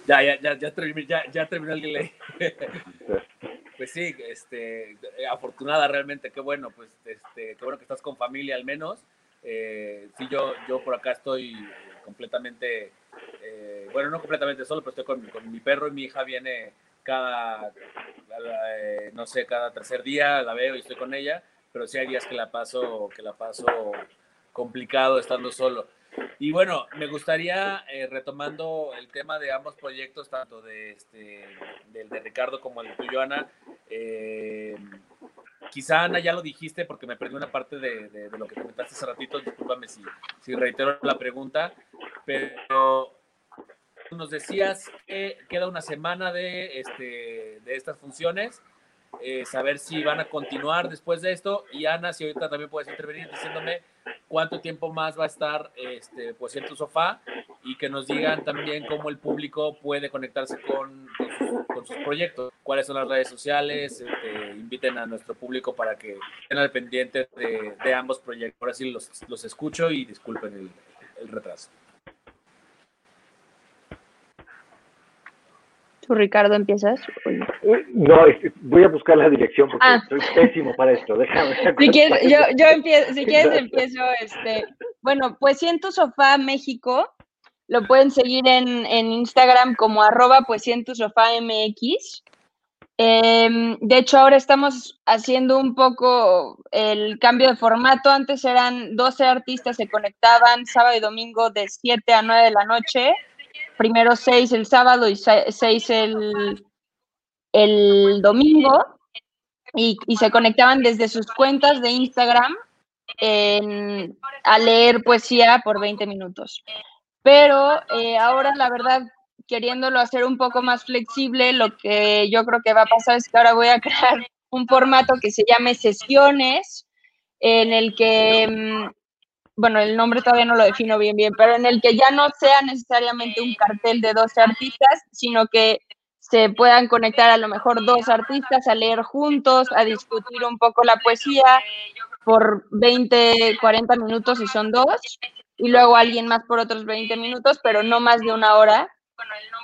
Ya, ya, ya, ya, terminé, ya, ya terminó el delay. [LAUGHS] pues sí, este, afortunada realmente, qué bueno, pues, este, qué bueno que estás con familia al menos. Eh, sí, yo, yo por acá estoy completamente, eh, bueno, no completamente solo, pero estoy con, con, mi perro y mi hija viene cada, eh, no sé, cada tercer día, la veo y estoy con ella, pero sí hay días que la paso, que la paso complicado estando solo. Y bueno, me gustaría, eh, retomando el tema de ambos proyectos, tanto de este, del de Ricardo como el tuyo, Ana, eh, quizá Ana ya lo dijiste porque me perdí una parte de, de, de, lo que comentaste hace ratito, discúlpame si, si reitero la pregunta, pero nos decías que queda una semana de, este, de estas funciones eh, saber si van a continuar después de esto. Y Ana, si ahorita también puedes intervenir diciéndome cuánto tiempo más va a estar este, pues, en tu sofá y que nos digan también cómo el público puede conectarse con, con, sus, proyectos, cuáles son las redes sociales, este, inviten a nuestro público para que estén al pendiente de, de ambos proyectos. Ahora sí los, los escucho y disculpen el retraso. ¿Tú, Ricardo, empiezas? No, voy a buscar la dirección porque ah. soy pésimo para esto. Déjame. [LAUGHS] Si quieres, yo, yo [LAUGHS] empiezo, si quieres empiezo, este, bueno, pues si en tu sofá México, lo pueden seguir en, en Instagram como arroba pues si en tu sofá MX. Eh, de hecho, ahora estamos haciendo un poco el cambio de formato. Antes eran 12 artistas, se conectaban sábado y domingo de 7 a 9 de la noche primero seis el sábado y seis el, el domingo, y, se conectaban desde sus cuentas de Instagram a leer poesía por 20 minutos. Pero eh, ahora, la verdad, queriéndolo hacer un poco más flexible, lo que yo creo que va a pasar es que ahora voy a crear un formato que se llame sesiones, en el que mm, bueno, el nombre todavía no lo defino bien bien, pero en el que ya no sea necesariamente un cartel de 12 artistas, sino que se puedan conectar a lo mejor dos artistas a leer juntos, a discutir un poco la poesía por 20, 40 minutos si son dos, y luego alguien más por otros 20 minutos, pero no más de una hora.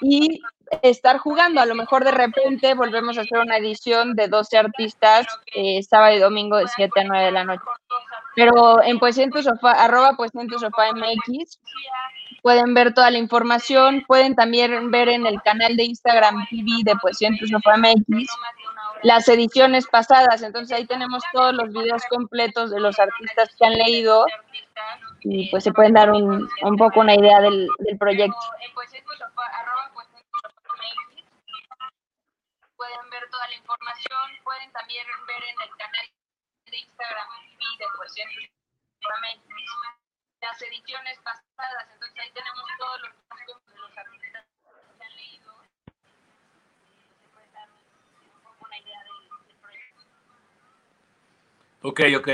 Y estar jugando, a lo mejor de repente volvemos a hacer una edición de 12 artistas eh, sábado y domingo de 7 a 9 de la noche. Pero en Poesía arroba Poesía en tu MX, pueden ver toda la información, pueden también ver en el canal de Instagram TV de Poesía MX las ediciones pasadas, entonces ahí tenemos todos los videos completos de los artistas que han leído. Y pues se pueden dar un, un poco una idea del, del proyecto. Pueden ver toda la información, pueden también ver en el canal de Instagram de Poesía las ediciones pasadas, entonces ahí tenemos todos los de los artistas que han leído. Se puede dar un poco una idea del, del proyecto. Ok, ok.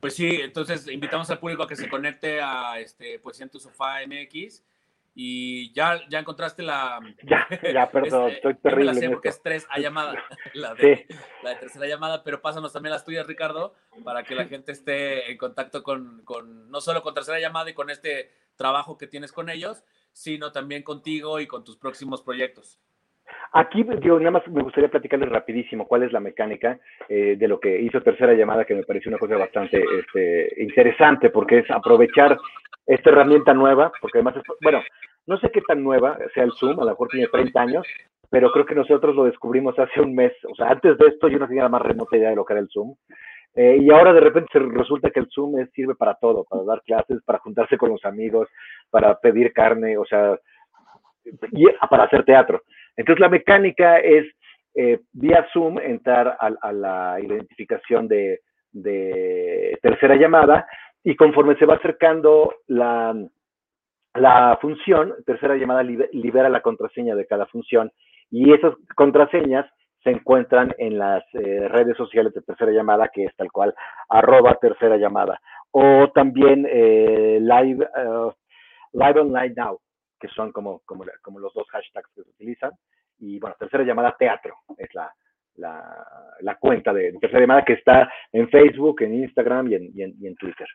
Pues sí, entonces invitamos al público a que se conecte a este Poesía en tu sofá MX y ya, ya encontraste la. [LAUGHS] Ya, ya, perdón, este, estoy terrible. La sé porque es tres a llamada, [LAUGHS] [LAUGHS] la de, sí. la de tercera llamada, pero pásanos también las tuyas, Ricardo, para que la gente esté en contacto con, con, no solo con tercera llamada y con este trabajo que tienes con ellos, sino también contigo y con tus próximos proyectos. Aquí, yo nada más me gustaría platicarles rapidísimo cuál es la mecánica eh, de lo que hizo Tercera Llamada, que me pareció una cosa bastante este, interesante, porque es aprovechar esta herramienta nueva, porque además, es, bueno, no sé qué tan nueva sea el Zoom, a lo mejor tiene 30 años, pero creo que nosotros lo descubrimos hace un mes, o sea, antes de esto yo no tenía la más remota idea de lo que era el Zoom, eh, y ahora de repente resulta que el Zoom es, sirve para todo, para dar clases, para juntarse con los amigos, para pedir carne, o sea, y para hacer teatro. Entonces la mecánica es eh, vía Zoom entrar a, la identificación de, de, tercera llamada y conforme se va acercando la, función, tercera llamada libera la contraseña de cada función y esas contraseñas se encuentran en las eh, redes sociales de tercera llamada, que es tal cual, arroba tercera llamada. O también eh, live, live online now, que son como, como, como, los dos hashtags que se utilizan. y bueno, tercera llamada teatro es la, la, cuenta de tercera llamada que está en Facebook, en Instagram y en, y en Twitter.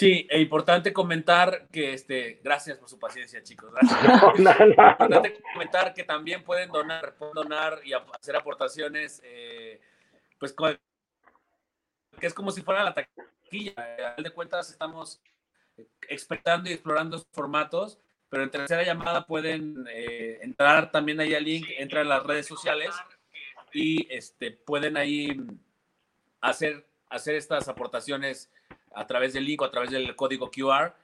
Sí, es importante comentar que, este, gracias por su paciencia, chicos. [LAUGHS] importante comentar que también pueden donar, pueden donar y hacer aportaciones, eh, pues, que es como si fuera la taquilla. Al de cuentas, estamos expectando y explorando formatos, pero en tercera llamada pueden eh, entrar también ahí al link, entrar en las redes sociales y este, pueden ahí hacer, hacer estas aportaciones a través del link o a través del código QR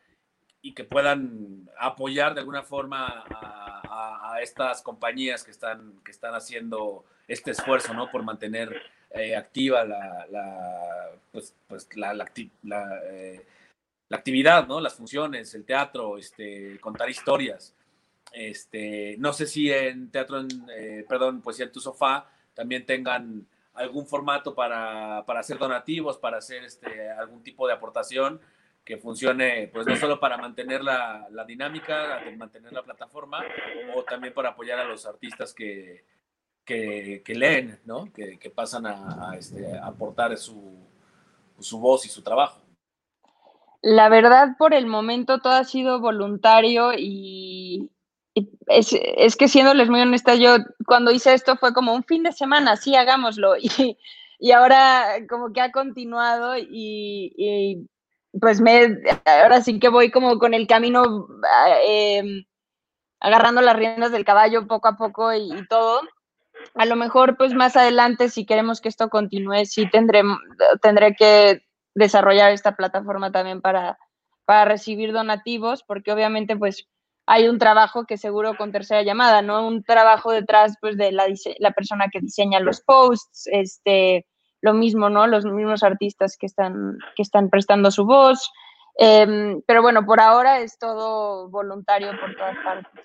y que puedan apoyar de alguna forma a, estas compañías que están, que están haciendo este esfuerzo ¿no? por mantener eh, activa la, la, pues, pues la, la, eh, la, actividad, ¿no? las funciones, el teatro, este, contar historias. Este, no sé si en teatro, en, eh, perdón, pues en tu sofá también tengan algún formato para, para hacer donativos, para hacer este, algún tipo de aportación que funcione, pues no solo para mantener la, la dinámica, mantener la plataforma, o también para apoyar a los artistas que, que, que leen, ¿no? Que, que pasan a, a, este, a aportar su, su voz y su trabajo. La verdad, por el momento todo ha sido voluntario y, es, es, que siéndoles muy honesta, yo cuando hice esto fue como un fin de semana, sí, hagámoslo. [LAUGHS] Y, y ahora como que ha continuado y, y, pues me, ahora sí que voy como con el camino eh, agarrando las riendas del caballo poco a poco y, y, todo. A lo mejor pues más adelante si queremos que esto continúe, sí tendré, tendré que desarrollar esta plataforma también para, para recibir donativos, porque obviamente pues hay un trabajo que seguro con tercera llamada, ¿no? Un trabajo detrás, pues, de la, la persona que diseña los posts, este, lo mismo, ¿no? Los mismos artistas que están, que están prestando su voz. Eh, pero bueno, por ahora es todo voluntario por todas partes.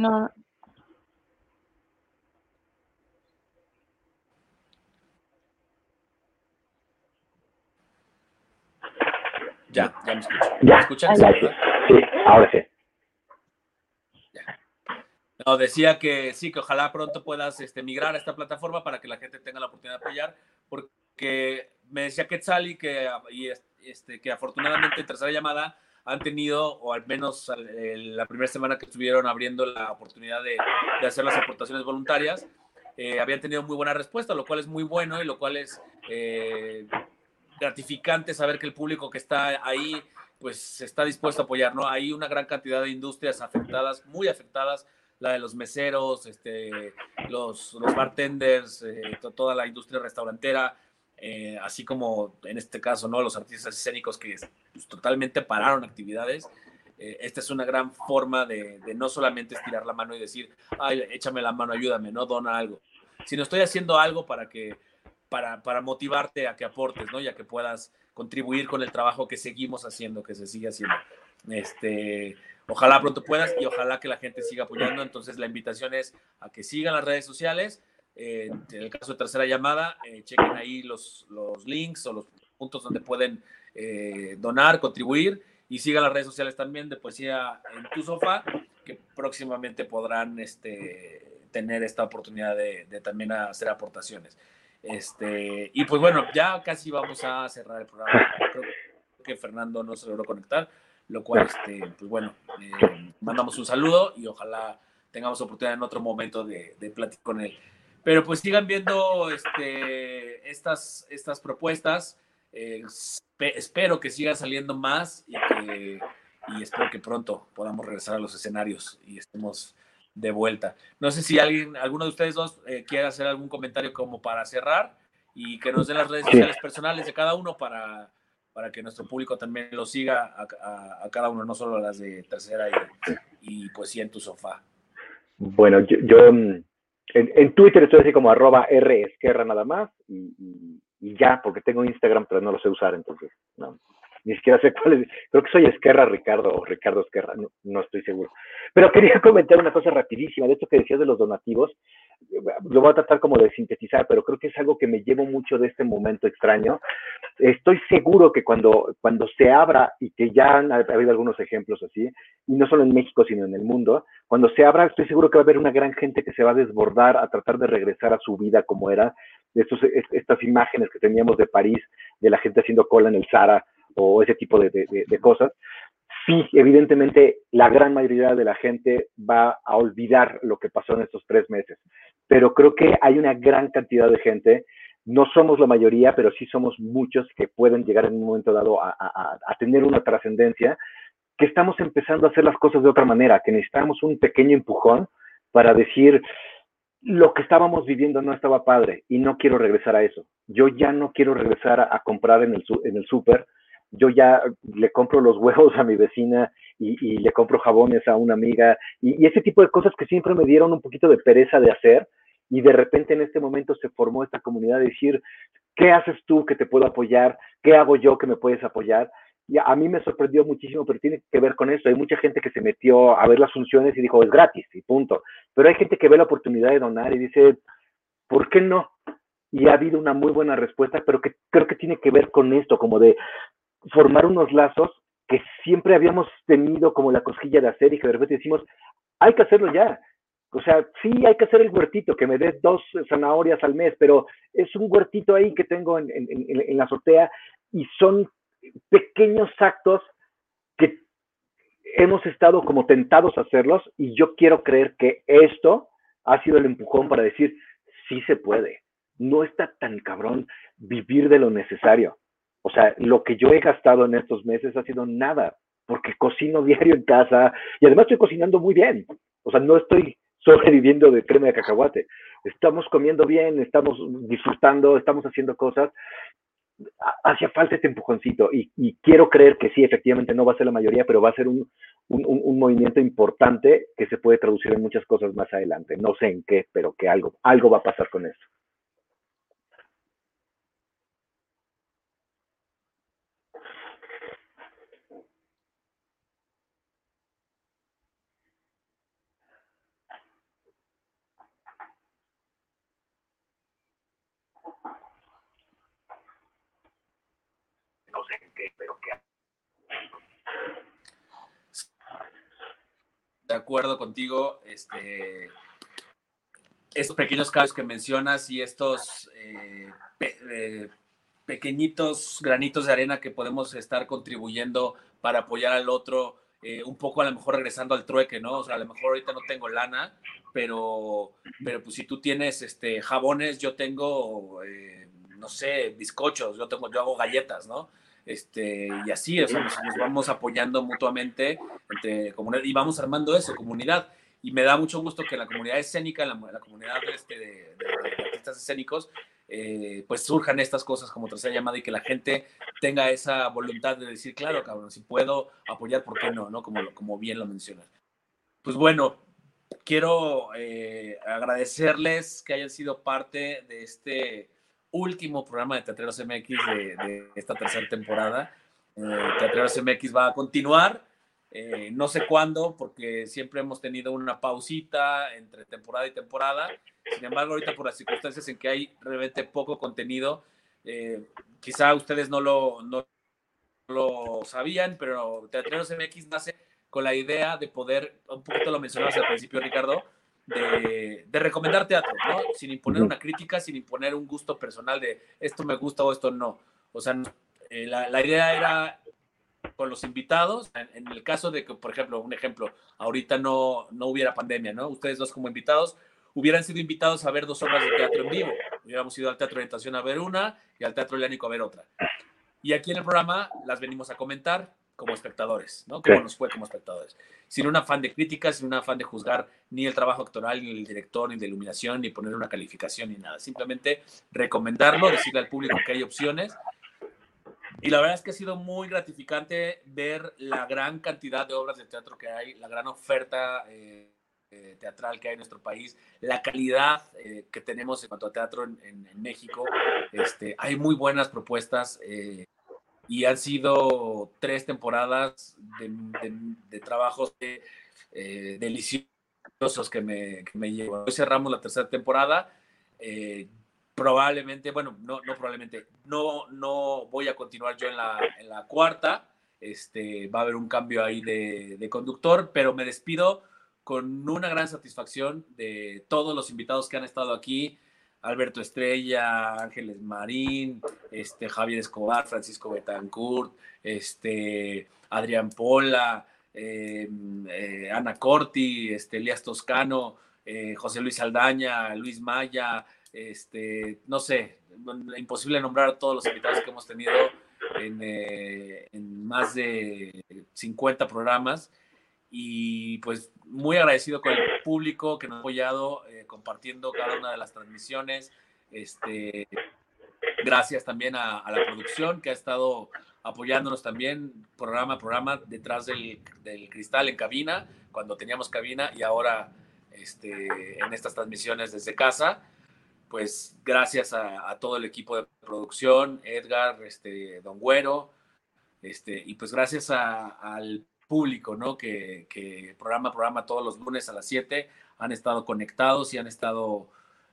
No. Ya, ya me escucho. ¿Me escuchan? Sí, ahora sí. No, decía que sí, que ojalá pronto puedas este, migrar a esta plataforma para que la gente tenga la oportunidad de apoyar, porque me decía Quetzali que, y este, que afortunadamente en tercera llamada han tenido, o al menos la primera semana que estuvieron abriendo la oportunidad de, de hacer las aportaciones voluntarias, eh, habían tenido muy buena respuesta, lo cual es muy bueno y lo cual es eh, gratificante saber que el público que está ahí pues está dispuesto a apoyar, ¿no? Hay una gran cantidad de industrias afectadas, muy afectadas, la de los meseros, este, los, los bartenders, eh, toda la industria restaurantera, eh, así como en este caso, ¿no? Los artistas escénicos que pues, totalmente pararon actividades. Eh, esta es una gran forma de, no solamente estirar la mano y decir, ay, échame la mano, ayúdame, no dona algo, sino estoy haciendo algo para que, para, para motivarte a que aportes, ¿no? Y a que puedas contribuir con el trabajo que seguimos haciendo, que se sigue haciendo. Este, ojalá pronto puedas y ojalá que la gente siga apoyando. Entonces la invitación es a que sigan las redes sociales, en el caso de tercera llamada, eh, chequen ahí los, los links o los puntos donde pueden eh, donar, contribuir y sigan las redes sociales también de Poesía en tu sofá, que próximamente podrán este, tener esta oportunidad de, de, también hacer aportaciones. Este, y pues bueno, ya casi vamos a cerrar el programa. Creo que Fernando no se logró conectar, lo cual, este, pues bueno, eh, mandamos un saludo y ojalá tengamos oportunidad en otro momento de, de platicar con él. Pero pues sigan viendo este, estas, estas propuestas. Eh, espero que siga saliendo más y, que, y espero que pronto podamos regresar a los escenarios y estemos de vuelta. No sé si alguien, alguno de ustedes dos eh, quiere hacer algún comentario como para cerrar y que nos den las redes sociales personales de cada uno para, para que nuestro público también lo siga a, cada uno, no solo las de tercera y, y poesía en tu sofá. Bueno, yo, mm, en, Twitter estoy así como arroba R Esquerra nada más y, ya, porque tengo Instagram, pero no lo sé usar, entonces no, ni siquiera sé cuál es. Creo que soy Esquerra Ricardo o Ricardo Esquerra, no, estoy seguro. Pero quería [LAUGHS] comentar una cosa rapidísima de esto que decías de los donativos lo voy a tratar como de sintetizar, pero creo que es algo que me llevo mucho de este momento extraño. Estoy seguro que cuando, cuando se abra, y que ya han habido algunos ejemplos así, y no solo en México, sino en el mundo, cuando se abra, estoy seguro que va a haber una gran gente que se va a desbordar a tratar de regresar a su vida como era, estos, estas imágenes que teníamos de París, de la gente haciendo cola en el Zara, o ese tipo de, cosas, sí, evidentemente la gran mayoría de la gente va a olvidar lo que pasó en estos tres meses, pero creo que hay una gran cantidad de gente, no somos la mayoría, pero sí somos muchos que pueden llegar en un momento dado a, tener una trascendencia, que estamos empezando a hacer las cosas de otra manera, que necesitamos un pequeño empujón para decir, lo que estábamos viviendo no estaba padre y no quiero regresar a eso. Yo ya no quiero regresar a, comprar en el, en el súper yo ya le compro los huevos a mi vecina y, le compro jabones a una amiga y, ese tipo de cosas que siempre me dieron un poquito de pereza de hacer y de repente en este momento se formó esta comunidad de decir, ¿qué haces tú que te puedo apoyar? ¿Qué hago yo que me puedes apoyar? Y a mí me sorprendió muchísimo, pero tiene que ver con eso. Hay mucha gente que se metió a ver las funciones y dijo, es gratis y punto. Pero hay gente que ve la oportunidad de donar y dice, ¿por qué no? y ha habido una muy buena respuesta, pero que creo que tiene que ver con esto, como de formar unos lazos que siempre habíamos tenido como la cosquilla de hacer y que de repente decimos, hay que hacerlo ya. O sea, sí hay que hacer el huertito, que me dé dos zanahorias al mes, pero es un huertito ahí que tengo en, en la azotea y son pequeños actos que hemos estado como tentados a hacerlos y yo quiero creer que esto ha sido el empujón para decir, sí se puede, no está tan cabrón vivir de lo necesario. O sea, lo que yo he gastado en estos meses ha sido nada, porque cocino [LAUGHS] diario en casa y además estoy cocinando muy bien. O sea, no estoy [LAUGHS] sobreviviendo de crema de cacahuate. Estamos comiendo bien, estamos disfrutando, estamos haciendo cosas. Hacía falta este empujoncito y, quiero creer que sí, efectivamente no va a ser la mayoría, pero va a ser un, un, movimiento importante que se puede traducir en muchas cosas más adelante. No sé en qué, pero que algo, algo va a pasar con eso. De acuerdo contigo, este, estos pequeños cambios que mencionas y estos eh, eh, pequeñitos granitos de arena que podemos estar contribuyendo para apoyar al otro, eh, un poco a lo mejor regresando al trueque, ¿no? O sea, a lo mejor ahorita no tengo lana, pero, pero pues si tú tienes este, jabones, yo tengo, no sé, bizcochos, yo, tengo, yo hago galletas, ¿no? Este, y así, o nos, vamos apoyando mutuamente entre comunidad y vamos armando eso, comunidad. Y me da mucho gusto que la comunidad escénica, la, la comunidad este, de, artistas escénicos, eh, pues surjan estas cosas como tercera llamada y que la gente tenga esa voluntad de decir, claro, cabrón, si puedo apoyar, ¿por qué no? ¿no? Como, como bien lo mencionas. Pues bueno, quiero eh, agradecerles que hayan sido parte de este último programa de Teatreros MX de, esta tercera temporada. Eh, Teatreros MX va a continuar, eh, no sé cuándo, porque siempre hemos tenido una pausita entre temporada y temporada. Sin embargo, ahorita por las circunstancias en que hay realmente poco contenido, eh, quizá ustedes no lo, no lo sabían, pero Teatreros MX nace con la idea de poder, un poquito lo mencionabas al principio, Ricardo, de, recomendar teatro, ¿no? Sin imponer una crítica, sin imponer un gusto personal de esto me gusta o esto no. O sea, eh, la, idea era con los invitados, en, el caso de que, por ejemplo, un ejemplo, ahorita no, no hubiera pandemia, ¿no? Ustedes dos como invitados, hubieran sido invitados a ver dos obras de teatro en vivo. Hubiéramos ido al Teatro de Orientación a ver una y al Teatro Helénico a ver otra. Y aquí en el programa las venimos a comentar como espectadores, ¿no? Cómo nos fue como espectadores. Sin un afán de crítica, sin un afán de juzgar ni el trabajo actoral, ni el director, ni de iluminación, ni poner una calificación, ni nada. Simplemente recomendarlo, decirle al público que hay opciones. Y la verdad es que ha sido muy gratificante ver la gran cantidad de obras de teatro que hay, la gran oferta eh, eh, teatral que hay en nuestro país, la calidad eh, que tenemos en cuanto a teatro en, en, México. Este, hay muy buenas propuestas y han sido tres temporadas de, trabajos eh, deliciosos que me, que me llevan. Hoy cerramos la tercera temporada. Eh, probablemente, bueno, no, no probablemente, no, no voy a continuar yo en la, en la cuarta. Este, va a haber un cambio ahí de, de conductor, pero me despido con una gran satisfacción de todos los invitados que han estado aquí. Alberto Estrella, Ángeles Marín, este, Javier Escobar, Francisco Betancourt, este, Adrián Pola, em, eh, Ana Corti, este, Elías Toscano, eh, José Luis Aldaña, Luis Maya, este, no sé, imposible nombrar todos los invitados que hemos tenido en, eh, más de 50 programas y pues muy agradecido con el público que nos ha apoyado eh, compartiendo cada una de las transmisiones. Este, gracias también a, la producción que ha estado apoyándonos también programa a programa detrás del, del, cristal en cabina, cuando teníamos cabina y ahora este, en estas transmisiones desde casa. Pues gracias a, a todo el equipo de producción, Edgar, este, Don Güero, este, y pues gracias a, al público, ¿no? Que, que programa programa todos los lunes a las 7 han estado conectados y han estado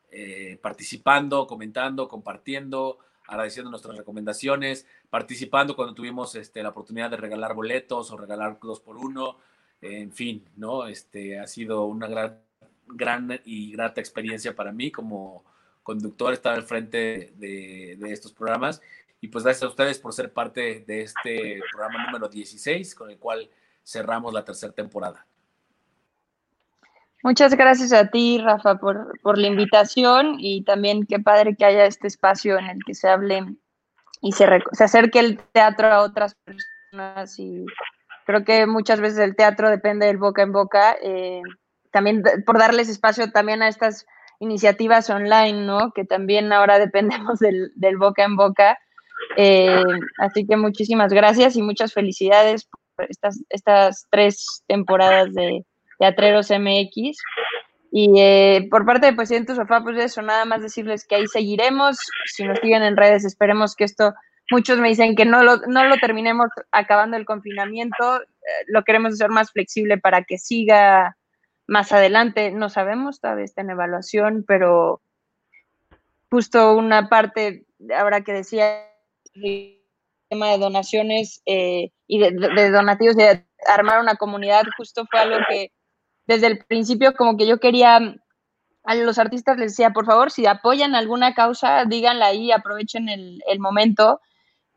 eh, participando, comentando, compartiendo, agradeciendo nuestras recomendaciones, participando cuando tuvimos este, la oportunidad de regalar boletos o regalar dos por uno, en fin, ¿no? Este, ha sido una gran, gran y grata experiencia para mí como conductor estar al frente de, de estos programas. Y pues gracias a ustedes por ser parte de este programa número 16, con el cual cerramos la tercera temporada. Muchas gracias a ti, Rafa, por, por, la invitación y también qué padre que haya este espacio en el que se hable y se, se acerque el teatro a otras personas y creo que muchas veces el teatro depende del boca en boca, eh, también por darles espacio también a estas iniciativas online, ¿no? Que también ahora [LAUGHS] dependemos del, del boca en boca. Eh, así que muchísimas gracias y muchas felicidades estas, estas tres temporadas de Teatreros MX. Y eh, por parte de Presidente Sofá, pues eso, nada más decirles que ahí seguiremos. Si nos siguen en redes, esperemos que esto, muchos me dicen que no lo, no lo terminemos acabando el confinamiento, eh, lo queremos hacer más flexible para que siga más adelante. No sabemos, todavía está en evaluación, pero justo una parte, ahora que decía tema de donaciones eh, y de, donativos, de armar una comunidad, justo fue algo que desde el principio como que yo quería, a los artistas les decía, por favor, si apoyan alguna causa, díganla ahí, aprovechen el, momento.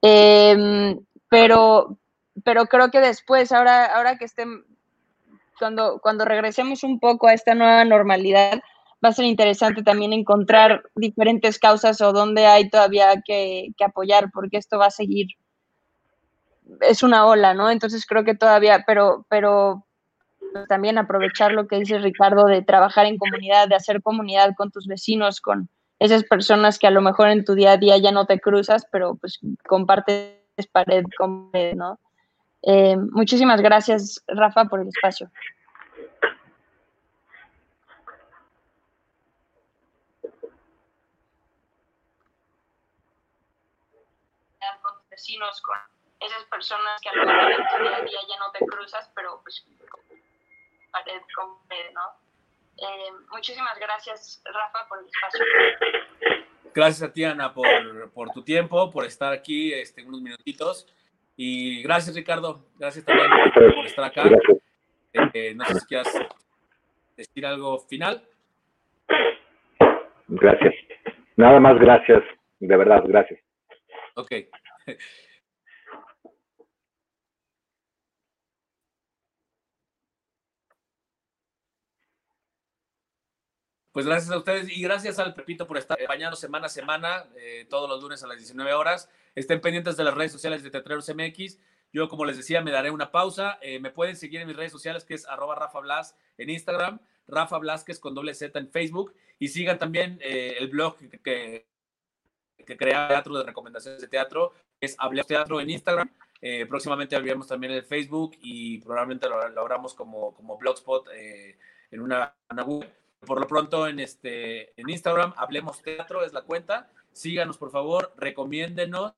Em, pero, pero creo que después, ahora, ahora que estén, cuando, cuando regresemos un poco a esta nueva normalidad, va a ser interesante también encontrar diferentes causas o dónde hay todavía que, apoyar, porque esto va a seguir, es una ola, ¿no? Entonces creo que todavía, pero, pero también aprovechar lo que dice Ricardo de trabajar en comunidad, de hacer comunidad con tus vecinos, con esas personas que a lo mejor en tu día a día ya no te cruzas, pero pues compartes pared con ¿no? Eh, muchísimas gracias, Rafa, por el espacio. Esas personas que a lo mejor en tu día a día ya no te cruzas, pero pues pared con ¿no? Eh, muchísimas gracias, Rafa, por el espacio. Gracias a ti, Ana, por, por tu tiempo, por estar aquí este, unos minutitos. Y gracias, Ricardo. Gracias también por estar acá. Eh, no sé si quieras decir algo final. Gracias. Nada más gracias. De verdad, gracias. Ok. [LAUGHS] Pues gracias a ustedes y gracias al Pepito por estar acompañando semana a semana, eh, todos los lunes a las 19 horas. Estén pendientes de las redes sociales de Teatreros MX. Yo, como les decía, me daré una pausa. Eh, me pueden seguir en mis redes sociales, que es arroba Rafa Blas en Instagram, Rafa Blasquez con doble Z en Facebook. Y sigan también eh, el blog que, que, crea Teatro de Recomendaciones de Teatro, es Hablemos Teatro en Instagram. próximamente abriremos también el Facebook y probablemente lo, lo abramos como, como Blogspot en una, una por lo pronto en, este, en Instagram, Hablemos Teatro es la cuenta. Síganos, por favor, recomiéndenos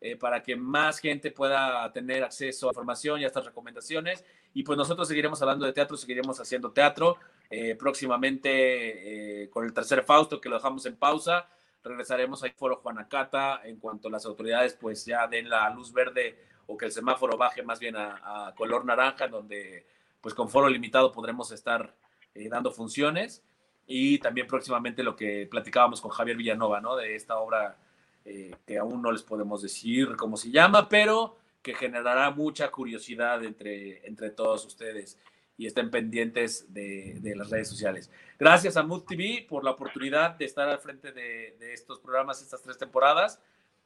eh, para que más gente pueda tener acceso a información y a estas recomendaciones. Y pues nosotros seguiremos hablando de teatro, seguiremos haciendo teatro. Eh, próximamente eh, con el tercer Fausto, que lo dejamos en pausa, regresaremos al Foro Juanacata en cuanto las autoridades pues ya den la luz verde o que el semáforo baje más bien a, a color naranja, donde pues con foro limitado podremos estar eh, dando funciones y también próximamente lo que platicábamos con Javier Villanova, ¿no? De esta obra eh, que aún no les podemos decir cómo se llama, pero que generará mucha curiosidad entre, entre todos ustedes y estén pendientes de, de las redes sociales. Gracias a Mood TV por la oportunidad de estar al frente de, de estos programas estas tres temporadas.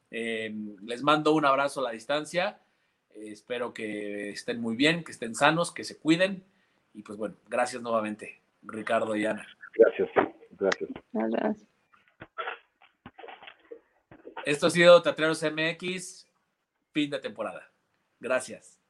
Eh, les mando un abrazo a la distancia. espero que estén muy bien, que estén sanos, que se cuiden. Y pues bueno, gracias nuevamente. Ricardo y Ana. Gracias, gracias. Gracias. Esto ha sido Teatreros MX, fin de temporada. Gracias.